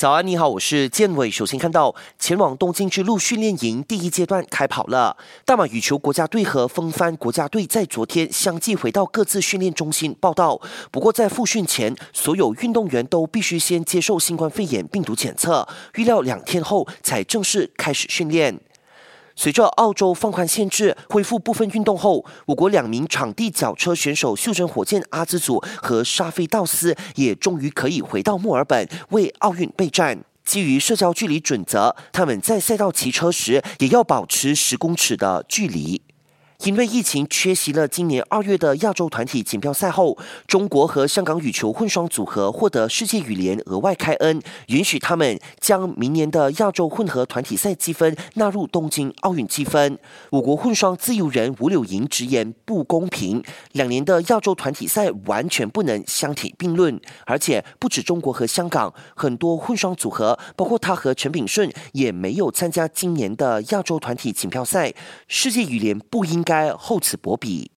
早安，你好，我是建伟。首先看到前往东京之路训练营第一阶段开跑了。大马羽球国家队和风帆国家队在昨天相继回到各自训练中心报道。不过在复训前，所有运动员都必须先接受新冠肺炎病毒检测，预料两天后才正式开始训练。随着澳洲放宽限制、恢复部分运动后，我国两名场地脚车选手袖珍火箭阿兹祖和沙菲道斯也终于可以回到墨尔本为奥运备战。基于社交距离准则，他们在赛道骑车时也要保持十公尺的距离。因为疫情缺席了今年二月的亚洲团体锦标赛后，中国和香港羽球混双组合获得世界羽联额外开恩，允许他们将明年的亚洲混合团体赛积分纳入东京奥运积分。我国混双自由人吴柳莹直言不公平，两年的亚洲团体赛完全不能相提并论，而且不止中国和香港，很多混双组合，包括他和陈炳顺，也没有参加今年的亚洲团体锦标赛。世界羽联不应。该该厚此薄彼。